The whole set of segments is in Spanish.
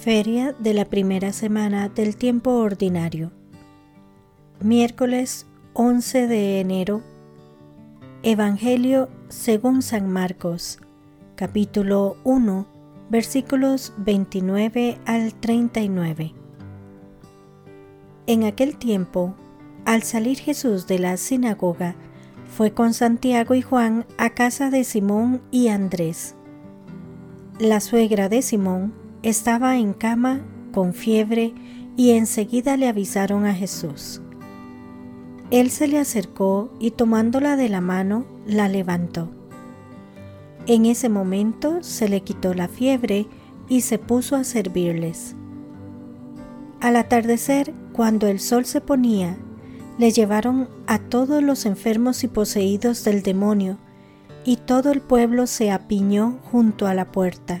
Feria de la primera semana del tiempo ordinario. Miércoles 11 de enero. Evangelio según San Marcos, capítulo 1, versículos 29 al 39. En aquel tiempo, al salir Jesús de la sinagoga, fue con Santiago y Juan a casa de Simón y Andrés. La suegra de Simón estaba en cama con fiebre y enseguida le avisaron a Jesús. Él se le acercó y tomándola de la mano, la levantó. En ese momento se le quitó la fiebre y se puso a servirles. Al atardecer, cuando el sol se ponía, le llevaron a todos los enfermos y poseídos del demonio, y todo el pueblo se apiñó junto a la puerta.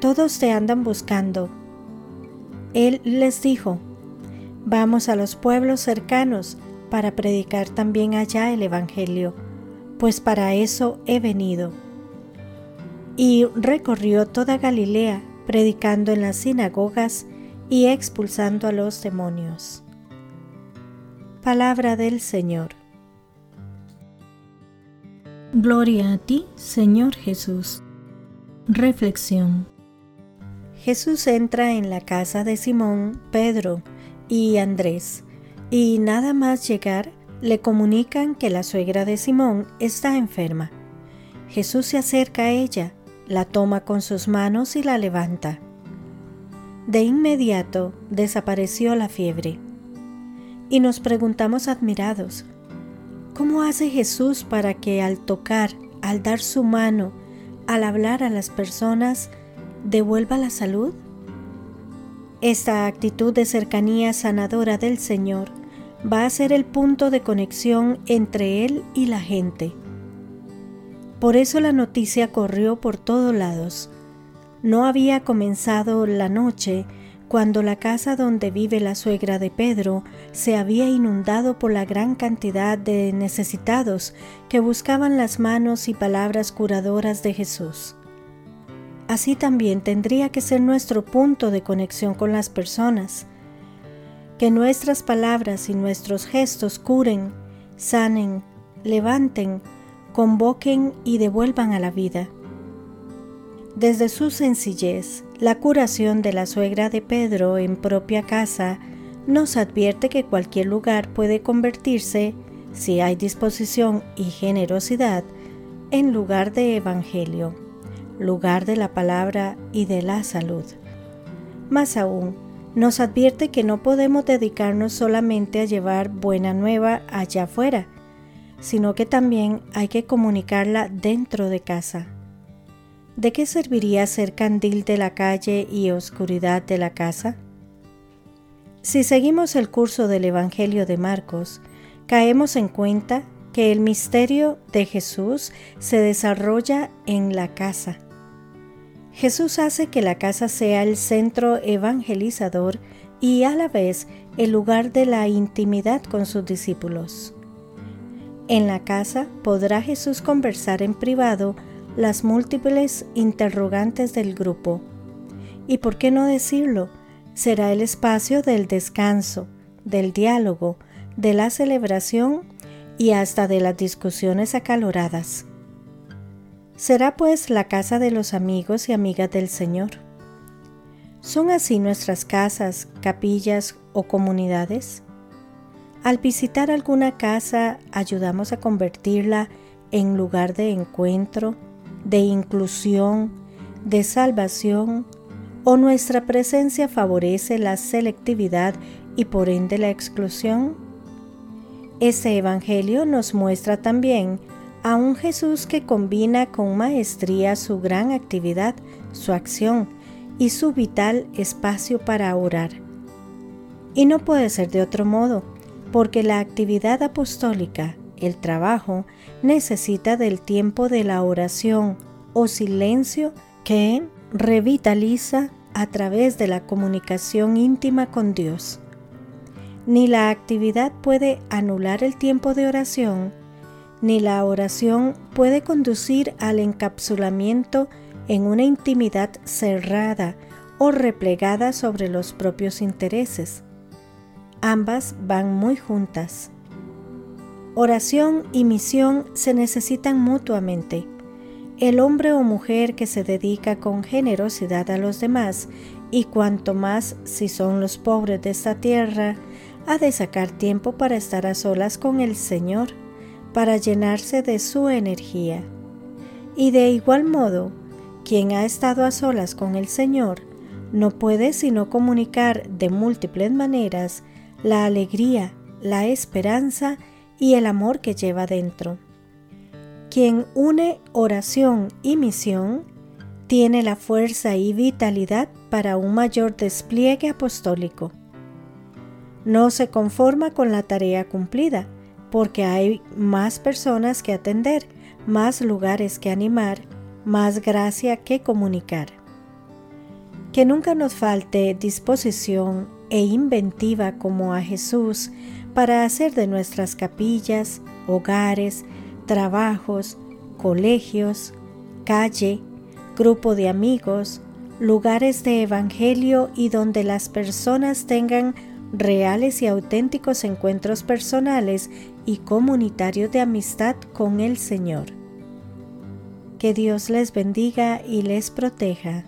Todos te andan buscando. Él les dijo, Vamos a los pueblos cercanos para predicar también allá el Evangelio, pues para eso he venido. Y recorrió toda Galilea, predicando en las sinagogas y expulsando a los demonios. Palabra del Señor. Gloria a ti, Señor Jesús. Reflexión. Jesús entra en la casa de Simón, Pedro y Andrés, y nada más llegar le comunican que la suegra de Simón está enferma. Jesús se acerca a ella, la toma con sus manos y la levanta. De inmediato desapareció la fiebre. Y nos preguntamos admirados, ¿cómo hace Jesús para que al tocar, al dar su mano, al hablar a las personas, devuelva la salud? Esta actitud de cercanía sanadora del Señor va a ser el punto de conexión entre Él y la gente. Por eso la noticia corrió por todos lados no había comenzado la noche cuando la casa donde vive la suegra de Pedro se había inundado por la gran cantidad de necesitados que buscaban las manos y palabras curadoras de Jesús. Así también tendría que ser nuestro punto de conexión con las personas. Que nuestras palabras y nuestros gestos curen, sanen, levanten, convoquen y devuelvan a la vida. Desde su sencillez, la curación de la suegra de Pedro en propia casa nos advierte que cualquier lugar puede convertirse, si hay disposición y generosidad, en lugar de evangelio, lugar de la palabra y de la salud. Más aún, nos advierte que no podemos dedicarnos solamente a llevar buena nueva allá afuera, sino que también hay que comunicarla dentro de casa. ¿de qué serviría ser candil de la calle y oscuridad de la casa? Si seguimos el curso del Evangelio de Marcos, caemos en cuenta que el misterio de Jesús se desarrolla en la casa. Jesús hace que la casa sea el centro evangelizador y a la vez el lugar de la intimidad con sus discípulos. En la casa podrá Jesús conversar en privado las múltiples interrogantes del grupo. Y por qué no decirlo, será el espacio del descanso, del diálogo, de la celebración y hasta de las discusiones acaloradas. Será pues la casa de los amigos y amigas del Señor. ¿Son así nuestras casas, capillas o comunidades? Al visitar alguna casa ayudamos a convertirla en lugar de encuentro, de inclusión, de salvación, o nuestra presencia favorece la selectividad y por ende la exclusión? Este Evangelio nos muestra también a un Jesús que combina con maestría su gran actividad, su acción, y su vital espacio para orar. Y no puede ser de otro modo, porque la actividad apostólica, el trabajo, necesita del tiempo de la oración o silencio que revitaliza a través de la comunicación íntima con Dios. Ni la actividad puede anular el tiempo de oración, ni la oración puede conducir al encapsulamiento en una intimidad cerrada o replegada sobre los propios intereses. Ambas van muy juntas. Oración y misión se necesitan mutuamente. El hombre o mujer que se dedica con generosidad a los demás, y cuanto más si son los pobres de esta tierra, ha de sacar tiempo para estar a solas con el Señor, para llenarse de su energía. Y de igual modo, quien ha estado a solas con el Señor no puede sino comunicar de múltiples maneras la alegría, la esperanza y el amor que lleva dentro. Quien une oración y misión tiene la fuerza y vitalidad para un mayor despliegue apostólico. No se conforma con la tarea cumplida, porque hay más personas que atender, más lugares que animar, más gracia que comunicar. Que nunca nos falte disposición e inventiva como a Jesús para hacer de nuestras capillas, hogares, trabajos, colegios, calle, grupo de amigos, lugares de evangelio y donde las personas tengan reales y auténticos encuentros personales y comunitarios de amistad con el Señor. Que Dios les bendiga y les proteja.